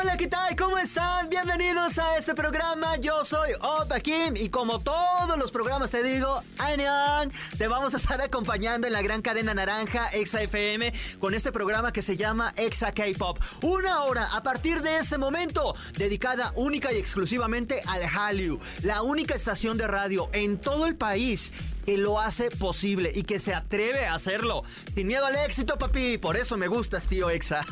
Hola, ¿qué tal? ¿Cómo están? Bienvenidos a este programa. Yo soy Opa Kim y como todos los programas te digo, ¡Añan! te vamos a estar acompañando en la gran cadena naranja Exa FM con este programa que se llama Exa K-Pop. Una hora a partir de este momento dedicada única y exclusivamente al Hallyu, la única estación de radio en todo el país que lo hace posible y que se atreve a hacerlo. Sin miedo al éxito, papi. Por eso me gustas, tío Exa.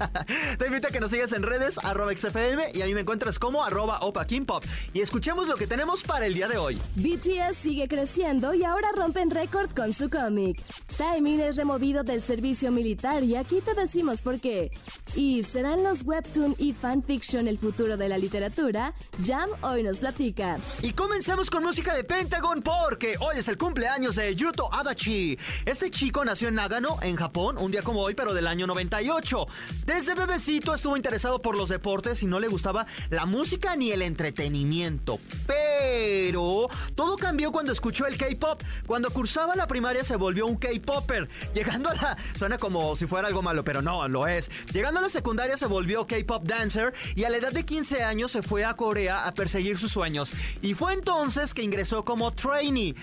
Te invito a que nos sigas en redes, arroba XFM, y a mí me encuentras como arroba Opa Pop. Y escuchemos lo que tenemos para el día de hoy. BTS sigue creciendo y ahora rompen récord con su cómic. Timing es removido del servicio militar y aquí te decimos por qué. ¿Y serán los webtoon y fanfiction el futuro de la literatura? Jam hoy nos platica. Y comenzamos con música de Pentagon porque hoy es el cumpleaños de Yuto Adachi. Este chico nació en Nagano, en Japón, un día como hoy, pero del año 98. Desde bebecito estuvo interesado por los deportes y no le gustaba la música ni el entretenimiento. Pero todo cambió cuando escuchó el K-pop. Cuando cursaba la primaria se volvió un K-popper. Llegando a la. Suena como si fuera algo malo, pero no, lo es. Llegando a la secundaria se volvió K-pop dancer y a la edad de 15 años se fue a Corea a perseguir sus sueños. Y fue entonces que ingresó como trainee.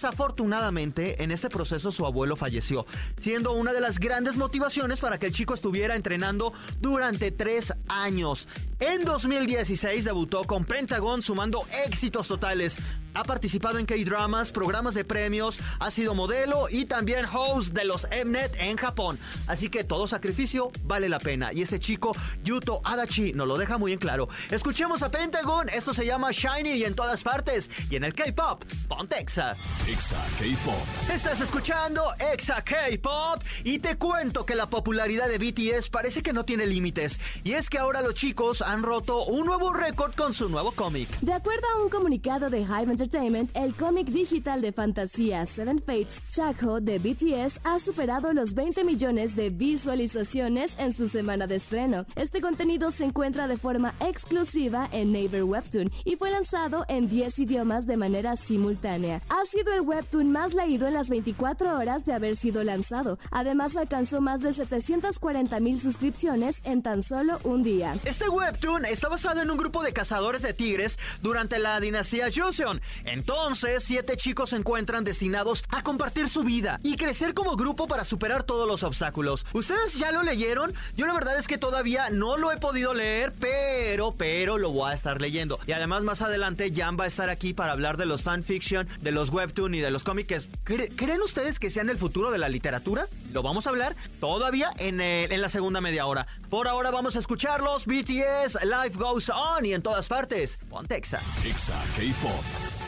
Desafortunadamente, en este proceso su abuelo falleció, siendo una de las grandes motivaciones para que el chico estuviera entrenando durante tres años. En 2016 debutó con Pentagon sumando éxitos totales. Ha participado en K-dramas, programas de premios, ha sido modelo y también host de los Mnet en Japón. Así que todo sacrificio vale la pena. Y este chico, Yuto Adachi, nos lo deja muy en claro. Escuchemos a Pentagon, esto se llama Shiny y en todas partes. Y en el K-pop, Pontexa. Exa K-Pop. Estás escuchando Exa K-Pop y te cuento que la popularidad de BTS parece que no tiene límites. Y es que ahora los chicos han roto un nuevo récord con su nuevo cómic. De acuerdo a un comunicado de Hive Entertainment, el cómic digital de fantasía Seven Fates Chakho de BTS ha superado los 20 millones de visualizaciones en su semana de estreno. Este contenido se encuentra de forma exclusiva en Naver Webtoon y fue lanzado en 10 idiomas de manera simultánea. Ha sido el webtoon más leído en las 24 horas de haber sido lanzado. Además, alcanzó más de 740 mil suscripciones en tan solo un día. Este webtoon está basado en un grupo de cazadores de tigres durante la dinastía Joseon. Entonces, siete chicos se encuentran destinados a compartir su vida y crecer como grupo para superar todos los obstáculos. ¿Ustedes ya lo leyeron? Yo la verdad es que todavía no lo he podido leer, pero, pero lo voy a estar leyendo. Y además más adelante Jan va a estar aquí para hablar de los fanfiction, de los webtoon y de los cómics. ¿Creen ustedes que sean el futuro de la literatura? Lo vamos a hablar todavía en, en la segunda media hora. Por ahora vamos a escucharlos. BTS, Life Goes On y en todas partes. Pontexa. Exa K-Pop.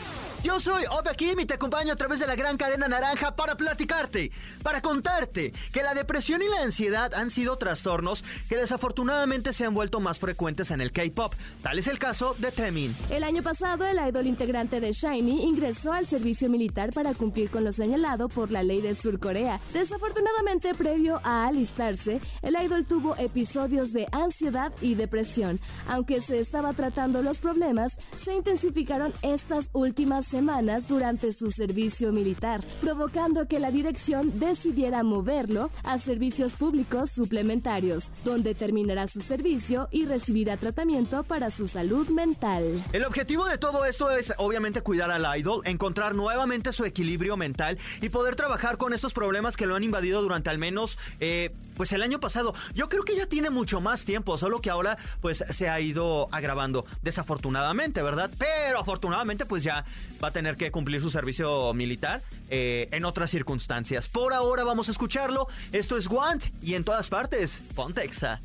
Yo soy Opa Kim y te acompaño a través de la gran cadena naranja para platicarte, para contarte que la depresión y la ansiedad han sido trastornos que desafortunadamente se han vuelto más frecuentes en el K-pop. Tal es el caso de Temin. El año pasado, el idol integrante de Shiny ingresó al servicio militar para cumplir con lo señalado por la ley de Sur Corea. Desafortunadamente, previo a alistarse, el idol tuvo episodios de ansiedad y depresión. Aunque se estaba tratando los problemas, se intensificaron estas últimas semanas durante su servicio militar, provocando que la dirección decidiera moverlo a servicios públicos suplementarios, donde terminará su servicio y recibirá tratamiento para su salud mental. El objetivo de todo esto es obviamente cuidar al idol, encontrar nuevamente su equilibrio mental y poder trabajar con estos problemas que lo han invadido durante al menos eh, pues el año pasado. Yo creo que ya tiene mucho más tiempo, solo que ahora pues se ha ido agravando desafortunadamente, ¿verdad? Pero afortunadamente pues ya va a tener que cumplir su servicio militar eh, en otras circunstancias. Por ahora vamos a escucharlo. Esto es Want y en todas partes, Pontexa.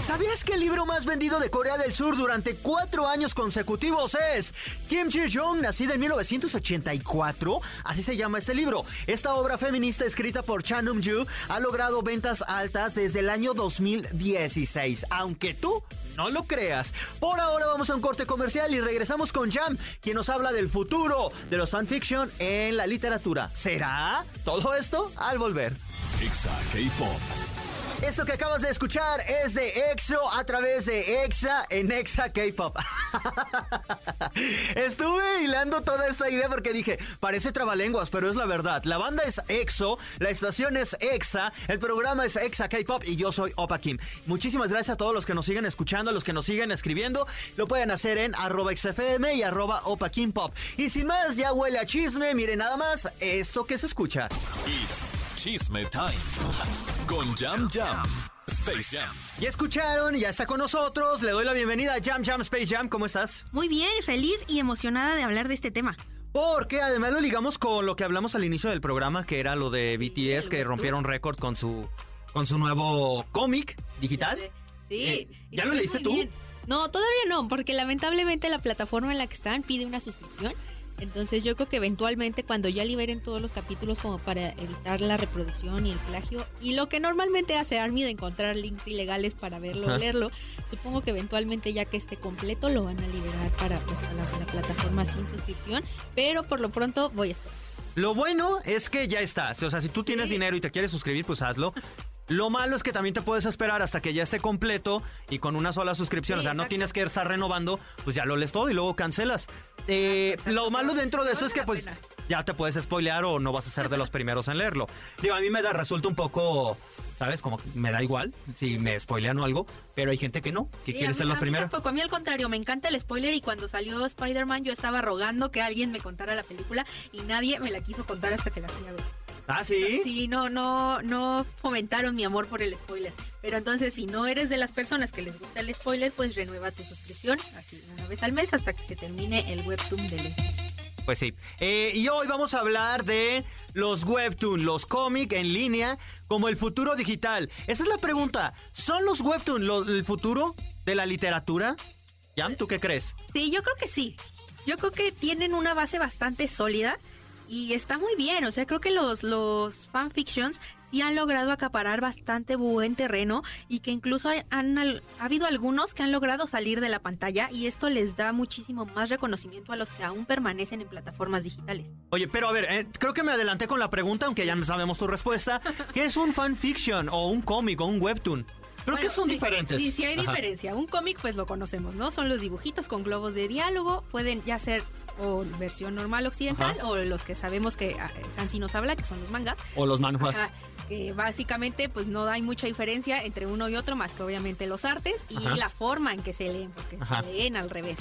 ¿Sabías que el libro más vendido de Corea del Sur durante cuatro años consecutivos es Kim Ji-jong, nacida en 1984? Así se llama este libro. Esta obra feminista escrita por Chan Um-ju ha logrado ventas altas desde el año 2016, aunque tú no lo creas. Por ahora vamos a un corte comercial y regresamos con Jam, quien nos habla del futuro de los fanfiction en la literatura. ¿Será todo esto al volver? K-Pop. Esto que acabas de escuchar es de EXO a través de EXA en EXA K-Pop. Estuve hilando toda esta idea porque dije, parece trabalenguas, pero es la verdad. La banda es EXO, la estación es EXA, el programa es EXA K-Pop y yo soy Opa Kim. Muchísimas gracias a todos los que nos siguen escuchando, a los que nos siguen escribiendo. Lo pueden hacer en arroba XFM y arroba Opa Kim Pop. Y sin más, ya huele a chisme, miren nada más esto que se escucha. Chisme Time. Con Jam Jam. Space Jam. Ya escucharon, ya está con nosotros. Le doy la bienvenida a Jam Jam Space Jam. ¿Cómo estás? Muy bien, feliz y emocionada de hablar de este tema. Porque además lo ligamos con lo que hablamos al inicio del programa, que era lo de BTS, que rompieron récord con su, con su nuevo cómic digital. Sí. Eh, ¿Ya lo leíste tú? bien. No, todavía no, porque lamentablemente la plataforma en la que están pide una suscripción. Entonces yo creo que eventualmente cuando ya liberen todos los capítulos como para evitar la reproducción y el plagio y lo que normalmente hace Army de encontrar links ilegales para verlo o leerlo, supongo que eventualmente ya que esté completo lo van a liberar para pues, la, la plataforma sin suscripción, pero por lo pronto voy a esperar. Lo bueno es que ya está. O sea, si tú tienes dinero y te quieres suscribir, pues hazlo. Lo malo es que también te puedes esperar hasta que ya esté completo y con una sola suscripción. Sí, o sea, no tienes que estar renovando, pues ya lo lees todo y luego cancelas. Eh, Exacto, lo malo dentro de eso es que pues pena. ya te puedes spoilear o no vas a ser de los primeros en leerlo. Digo, a mí me da resulta un poco, ¿sabes? Como que me da igual si me spoilean o algo, pero hay gente que no, que Sí, quiere ser los primeros. tampoco, a mí al contrario, me encanta el spoiler y cuando salió Spider-Man yo estaba rogando que alguien me contara la película y nadie me la quiso contar hasta que la fui a ver. Ah, sí. Sí, no, no, no fomentaron mi amor por el spoiler. Pero entonces, si no eres de las personas que les gusta el spoiler, pues renueva tu suscripción así una vez al mes hasta que se termine el webtoon del Pues sí. Eh, y hoy vamos a hablar de los webtoon, los cómics en línea, como el futuro digital. Esa es la pregunta. ¿Son los webtoon lo- el futuro de la literatura? Yam, ¿tú qué crees? Sí, yo creo que sí. Yo creo que tienen una base bastante sólida y está muy bien. O sea, creo que los, los fanfictions sí han logrado acaparar bastante buen terreno y que incluso han, al- ha habido algunos que han logrado salir de la pantalla y esto les da muchísimo más reconocimiento a los que aún permanecen en plataformas digitales. Oye, pero a ver, eh, creo que me adelanté con la pregunta, aunque ya sabemos tu respuesta. ¿Qué es un fanfiction o un cómic o un webtoon? Creo que Bueno, son sí, diferentes. Sí, sí hay Ajá. diferencia. Un cómic pues lo conocemos, ¿no? Son los dibujitos con globos de diálogo, pueden ya ser o versión normal occidental Ajá. o los que sabemos que ah, Sansi nos habla, que son los mangas. O los manhwas. Ajá, que básicamente pues no hay mucha diferencia entre uno y otro más que obviamente los artes y Ajá. la forma en que se leen, porque Ajá. se leen al revés.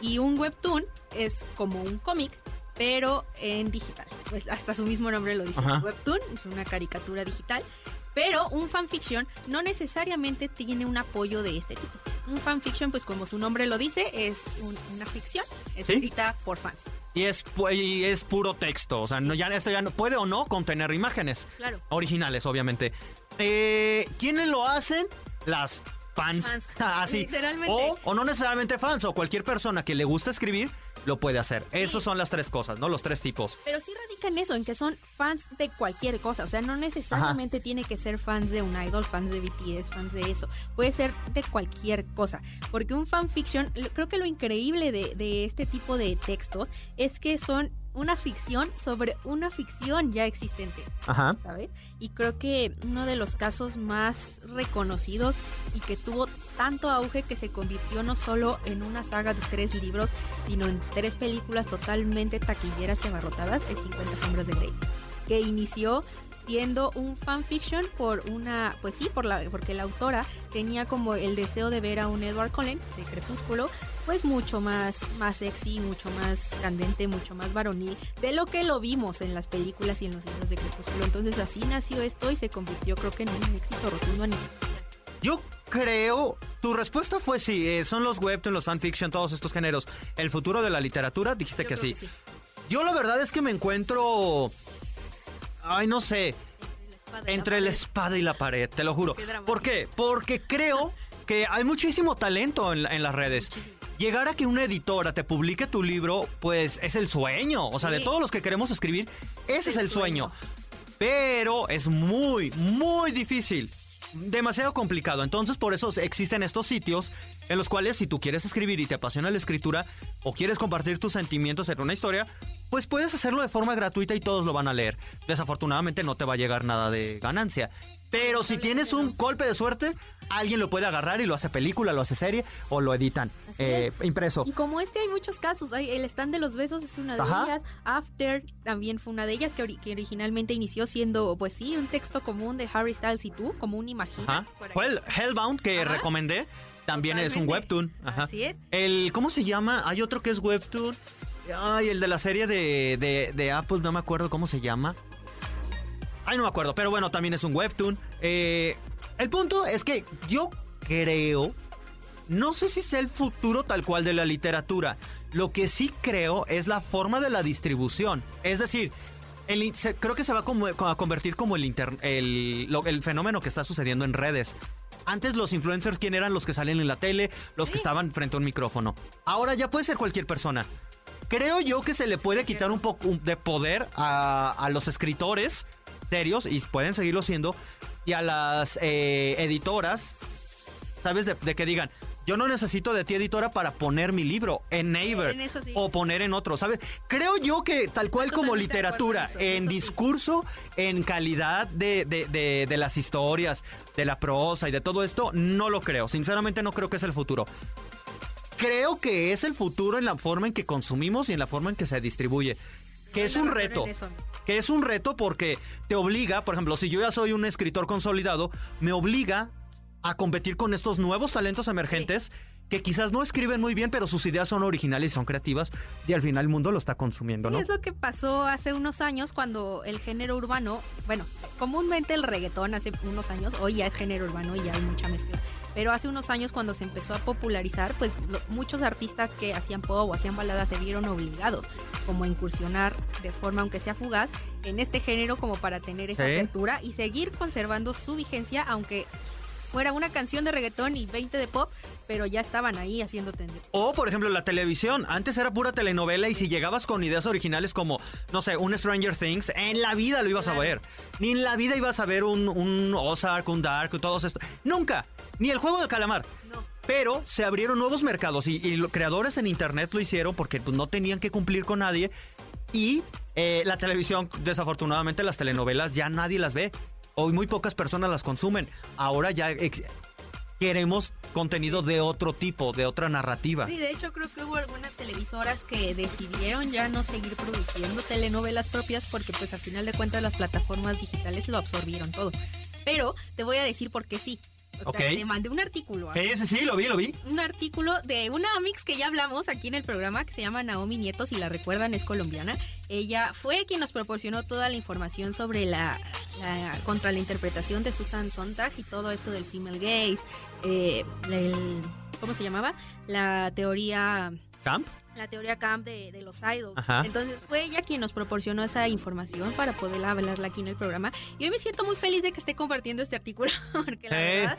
Y un webtoon es como un cómic, pero en digital. Pues hasta su mismo nombre lo dice. Ajá. Webtoon es una caricatura digital. Pero un fanfiction no necesariamente tiene un apoyo de este tipo. Un fanfiction, pues como su nombre lo dice, es un- una ficción escrita por fans. Y es, y es puro texto. O sea, no, ya, esto ya no, puede o no contener imágenes. Claro. Originales, obviamente. Eh, ¿Quiénes lo hacen? Las fans. Fans. Así. Literalmente. O, o no necesariamente fans, o cualquier persona que le gusta escribir lo puede hacer. Esas son las tres cosas, ¿no? Los tres tipos. Pero sí radica en eso, en que son fans de cualquier cosa. O sea, no necesariamente tiene que ser fans de un idol, fans de BTS, fans de eso. Puede ser de cualquier cosa. Porque un fanfiction, creo que lo increíble de, de este tipo de textos es que son una ficción sobre una ficción ya existente. Ajá. ¿sabes? Y creo que uno de los casos más reconocidos y que tuvo tanto auge que se convirtió no solo en una saga de tres libros, sino en tres películas totalmente taquilleras y abarrotadas, es 50 sombras de Grey, que inició siendo un fanfiction por una, pues sí, por la, porque la autora tenía como el deseo de ver a un Edward Cullen de Crepúsculo, pues mucho más, más sexy, mucho más candente, mucho más varonil de lo que lo vimos en las películas y en los libros de Crepúsculo. Entonces así nació esto y se convirtió creo que en un éxito rotundo a nivel. Yo creo, tu respuesta fue sí, eh, son los webtoon, los fanfiction, todos estos géneros. El futuro de la literatura, dijiste que sí. Yo la verdad es que me encuentro, ay no sé, Entre la espada y la la pared. espada y la pared, te lo juro. Qué. ¿Por qué? Porque creo que hay muchísimo talento en, en las redes. Llegar a que una editora te publique tu libro, pues es el sueño. O sea, de todos los que queremos escribir, ese es el el sueño. sueño. Pero es muy, muy difícil. Demasiado complicado. Entonces, por eso existen estos sitios en los cuales, si tú quieres escribir y te apasiona la escritura o quieres compartir tus sentimientos en una historia, pues puedes hacerlo de forma gratuita y todos lo van a leer. Desafortunadamente, no te va a llegar nada de ganancia. Pero si tienes un golpe de suerte, alguien lo puede agarrar y lo hace película, lo hace serie o lo editan eh, impreso. Y como este hay muchos casos, hay- el stand de los besos es una de Ajá. ellas, After también fue una de ellas que, ori- que originalmente inició siendo, pues sí, un texto común de Harry Styles y tú, como un imagina. El Hellbound que Ajá. recomendé. También es un webtoon. Ajá. Así es. El, ¿cómo se llama? Hay otro que es webtoon. Ay, el de la serie de, de, de Apple, no me acuerdo cómo se llama. Ay, no me acuerdo, pero bueno, también es un webtoon. Eh, el punto es que yo creo, no sé si sea el futuro tal cual de la literatura. Lo que sí creo es la forma de la distribución. Es decir, el se- creo que se va como- a convertir como el, inter- el, lo- el fenómeno que está sucediendo en redes. Antes los influencers, ¿quién eran los que salen en la tele? Los que estaban frente a un micrófono. Ahora ya puede ser cualquier persona. Creo yo que se le puede quitar un poco de poder a, a los escritores serios, y pueden seguirlo siendo, y a las eh, editoras, ¿sabes? De, de que digan, yo no necesito de ti editora para poner mi libro en sí. o poner en otro, ¿sabes? Creo yo que tal cual como literatura, en eso, en en eso sí. discurso, en calidad de, de- de- de las historias, de la prosa y de todo esto, no lo creo. Sinceramente no creo que es el futuro. Creo que es el futuro en la forma en que consumimos y en la forma en que se distribuye. Que es un reto. Que es un reto porque te obliga, por ejemplo, si yo ya soy un escritor consolidado, me obliga a competir con estos nuevos talentos emergentes que quizás no escriben muy bien, pero sus ideas son originales y son creativas y al final el mundo lo está consumiendo, Sí, ¿no? es lo que pasó hace unos años cuando el género urbano, bueno, comúnmente el reggaetón hace unos años, hoy ya es género urbano y ya hay mucha mezcla, pero hace unos años cuando se empezó a popularizar, pues lo- muchos artistas que hacían pop o hacían baladas se vieron obligados como a incursionar de forma, aunque sea fugaz, en este género como para tener esa Sí. apertura y seguir conservando su vigencia, aunque fuera una canción de reggaetón y 20 de pop, pero ya estaban ahí haciendo tendencia. O, por ejemplo, la televisión. Antes era pura telenovela y si llegabas con ideas originales como, no sé, un Stranger Things, en la vida lo ibas Claro. a ver. Ni en la vida ibas a ver un, un Ozark, un Dark, todos estos. Nunca. Ni el juego del calamar. No. Pero se abrieron nuevos mercados y, y los creadores en internet lo hicieron porque pues, no tenían que cumplir con nadie. Y eh, la televisión, desafortunadamente, las telenovelas ya nadie las ve. Hoy muy pocas personas las consumen. Ahora ya queremos contenido de otro tipo, de otra narrativa. Sí, de hecho creo que hubo algunas televisoras que decidieron ya no seguir produciendo telenovelas propias porque pues al final de cuentas las plataformas digitales lo absorbieron todo. Pero te voy a decir por qué sí. O sea, Ok. te mandé un artículo. Sí, sí, sí, lo vi, lo vi. Un artículo de una mix que ya hablamos aquí en el programa que se llama Naomi Nieto, si la recuerdan es colombiana. Ella fue quien nos proporcionó toda la información sobre la, la- contra la interpretación de Susan Sontag y todo esto del female gaze, eh, el- ¿cómo se llamaba? La teoría Camp. la teoría camp de, de los idols. Ajá. Entonces fue ella quien nos proporcionó esa información para poder hablarla aquí en el programa. Y hoy me siento muy feliz de que esté compartiendo este artículo porque la Eh. verdad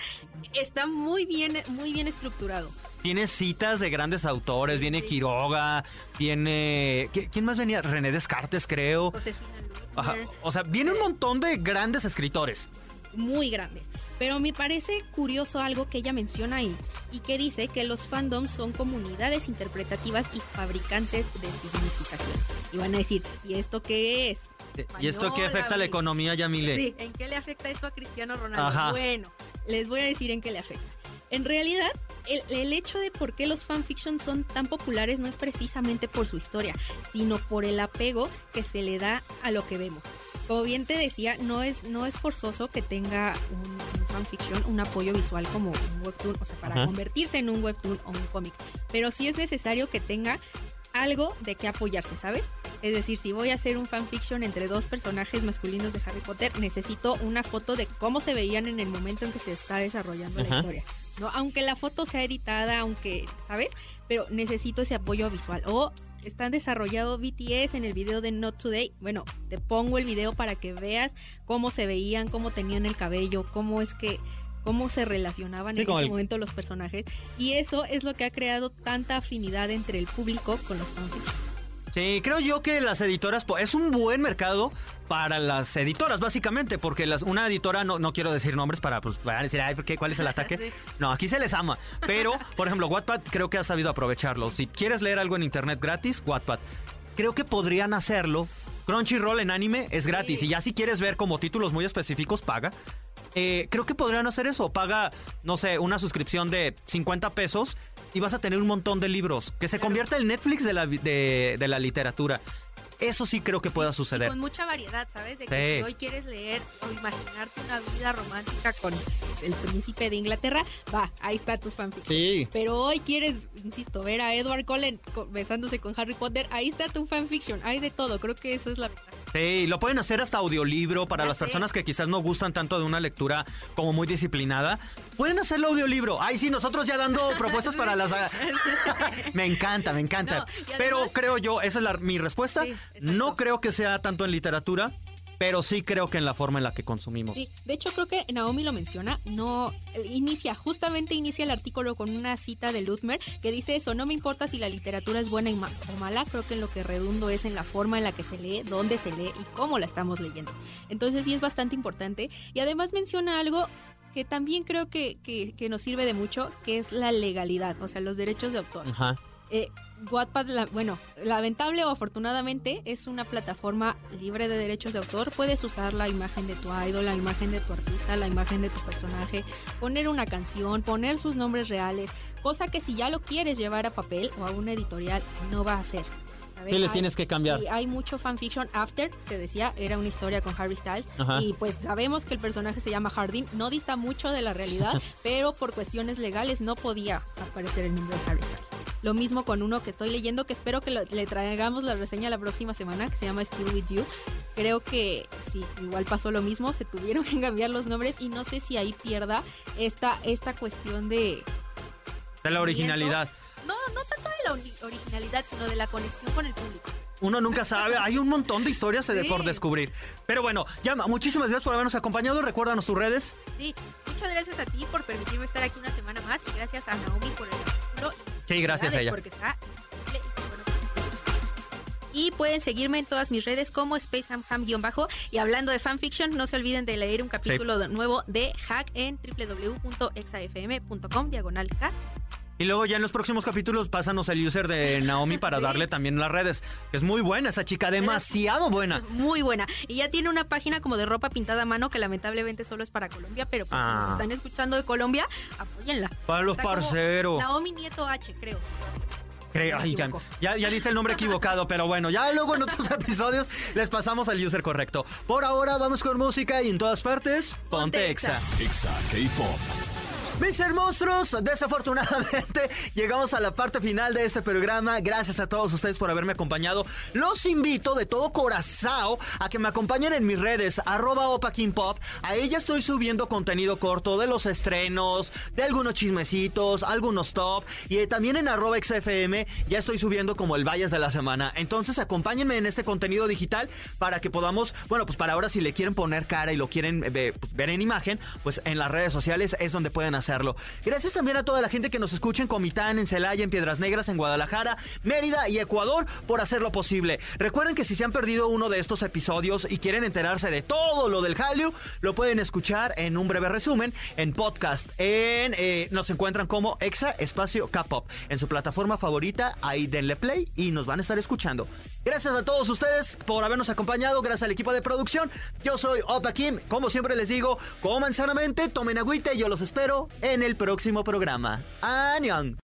está muy bien, muy bien estructurado. Tiene citas de grandes autores. Viene Sí. Quiroga. Viene. ¿qui- ¿Quién más venía? René Descartes, creo. Josefina Ajá. O sea, viene un montón de grandes escritores. muy grandes. Pero me parece curioso algo que ella menciona ahí y que dice que los fandoms son comunidades interpretativas y fabricantes de significación. Y van a decir, ¿y esto qué es? ¿Y esto qué afecta a la economía, Yamile? Sí, ¿en qué le afecta esto a Cristiano Ronaldo? Ajá. Bueno, les voy a decir en qué le afecta. En realidad, el, el hecho de por qué los fanfictions son tan populares no es precisamente por su historia, sino por el apego que se le da a lo que vemos. Como bien te decía, no es, no es forzoso que tenga un, un fanfiction, un apoyo visual como un webtoon, o sea, para Ajá. convertirse en un webtoon o un cómic. Pero sí es necesario que tenga algo de qué apoyarse, ¿sabes? Es decir, si voy a hacer un fanfiction entre dos personajes masculinos de Harry Potter, necesito una foto de cómo se veían en el momento en que se está desarrollando Ajá. la historia. ¿No? Aunque la foto sea editada, aunque, ¿sabes? Pero necesito ese apoyo visual. O están desarrollado BTS en el video de Not Today. Bueno, te pongo el video para que veas cómo se veían, cómo tenían el cabello, cómo es que cómo se relacionaban en ese momento los personajes. Y eso es lo que ha creado tanta afinidad entre el público con los fanfics. Sí, creo yo que las editoras, es un buen mercado para las editoras, básicamente, porque las, una editora, no, no quiero decir nombres para, pues, decir, Ay, ¿cuál es el ataque? No, aquí se les ama. Pero, por ejemplo, Wattpad creo que ha sabido aprovecharlo. Si quieres leer algo en internet gratis, Wattpad. Creo que podrían hacerlo. Crunchyroll en anime es gratis. Y ya si quieres ver como títulos muy específicos, paga. Eh, creo que podrían hacer eso. Paga, no sé, una suscripción de 50 pesos y vas a tener un montón de libros. Que se convierta el Netflix de la, de, de la literatura. Eso sí creo que pueda suceder. con mucha variedad, ¿sabes? De que si hoy quieres leer o imaginarte una vida romántica con el príncipe de Inglaterra, va, ahí está tu fanfic. Sí. Pero hoy quieres, insisto, ver a Edward Cullen besándose con Harry Potter, ahí está tu fanfiction. Hay de todo, creo que eso es la ventaja. Sí, lo pueden hacer hasta audiolibro para las personas que quizás no gustan tanto de una lectura como muy disciplinada. Pueden hacerlo audiolibro. Ay, sí, nosotros ya dando propuestas para las... me encanta, me encanta. Pero creo yo, esa es mi respuesta. no creo que sea tanto en literatura, pero sí creo que en la forma en la que consumimos. Sí, de hecho creo que Naomi lo menciona, no inicia, justamente inicia el artículo con una cita de Lutmer que dice eso, no me importa si la literatura es buena o mala, creo que en lo que redundo es en la forma en la que se lee, dónde se lee y cómo la estamos leyendo. Entonces sí es bastante importante y además menciona algo que también creo que, que, nos sirve de mucho, que es la legalidad, o sea, los derechos de autor. Ajá. Eh, Wattpad, bueno, lamentable o afortunadamente es una plataforma libre de derechos de autor. Puedes usar la imagen de tu idol, la imagen de tu artista, la imagen de tu personaje, poner una canción, poner sus nombres reales, cosa que si ya lo quieres llevar a papel o a una editorial no va a hacer. ¿Qué les tienes que cambiar? hay mucho fanfiction. After, te decía, era una historia con Harry Styles. Y pues sabemos que el personaje se llama Hardin. No dista mucho de la realidad, pero por cuestiones legales no podía aparecer el nombre de Harry. Lo mismo con uno que estoy leyendo, que espero que le traigamos la reseña la próxima semana, que se llama Still With You. Creo que sí, igual pasó lo mismo, se tuvieron que cambiar los nombres y no sé si ahí pierda esta, esta cuestión de... De la originalidad. No, no tanto de la originalidad, sino de la conexión con el público. Uno nunca sabe, hay un montón de historias por descubrir. Pero bueno, ya muchísimas gracias por habernos acompañado. Recuérdanos tus redes. Sí, muchas gracias a ti por permitirme estar aquí una semana más y gracias a Naomi por el Sí, gracias a ella. Porque está y pueden seguirme en todas mis redes como SpaceHamHam-bajo. Y hablando de fanfiction, no se olviden de leer un capítulo nuevo de Hack en www.exafm.com diagonal hack. Y luego ya en los próximos capítulos pásanos el user de Naomi para darle también las redes. Es muy buena esa chica, demasiado buena. Muy buena. Y ya tiene una página como de ropa pintada a mano que lamentablemente solo es para Colombia, pero pues, si nos ah. están escuchando de Colombia, apóyenla. Para los parceros. Naomi Nieto H, creo. Creo, ya, ya, dice el nombre equivocado, pero bueno, ya luego en otros episodios les pasamos al user correcto. Por ahora vamos con música y en todas partes, ponte Exa. Exa K-Pop. Mis monstruos, desafortunadamente llegamos a la parte final de este programa. Gracias a todos ustedes por haberme acompañado. Los invito de todo corazón a que me acompañen en mis redes, arroba Pop. Ahí ya estoy subiendo contenido corto de los estrenos, de algunos chismecitos, algunos top. Y también en arroba XFM ya estoy subiendo como el Valles de la Semana. Entonces acompáñenme en este contenido digital para que podamos, bueno, pues para ahora si le quieren poner cara y lo quieren eh, pues, ver en imagen, pues en las redes sociales es donde pueden hacer Gracias también a toda la gente que nos escucha en Comitán, en Celaya, en Piedras Negras, en Guadalajara, Mérida y Ecuador por hacerlo posible. Recuerden que si se han perdido uno de estos episodios y quieren enterarse de todo lo del Hallyu, lo pueden escuchar en un breve resumen en podcast. En, eh, nos encuentran como Exa Espacio K-Pop en su plataforma favorita. Ahí denle play y nos van a estar escuchando. Gracias a todos ustedes por habernos acompañado. Gracias al equipo de producción. Yo soy Opa Kim. Como siempre les digo, coman sanamente, tomen agüita y yo los espero en el próximo programa. ¡Añón!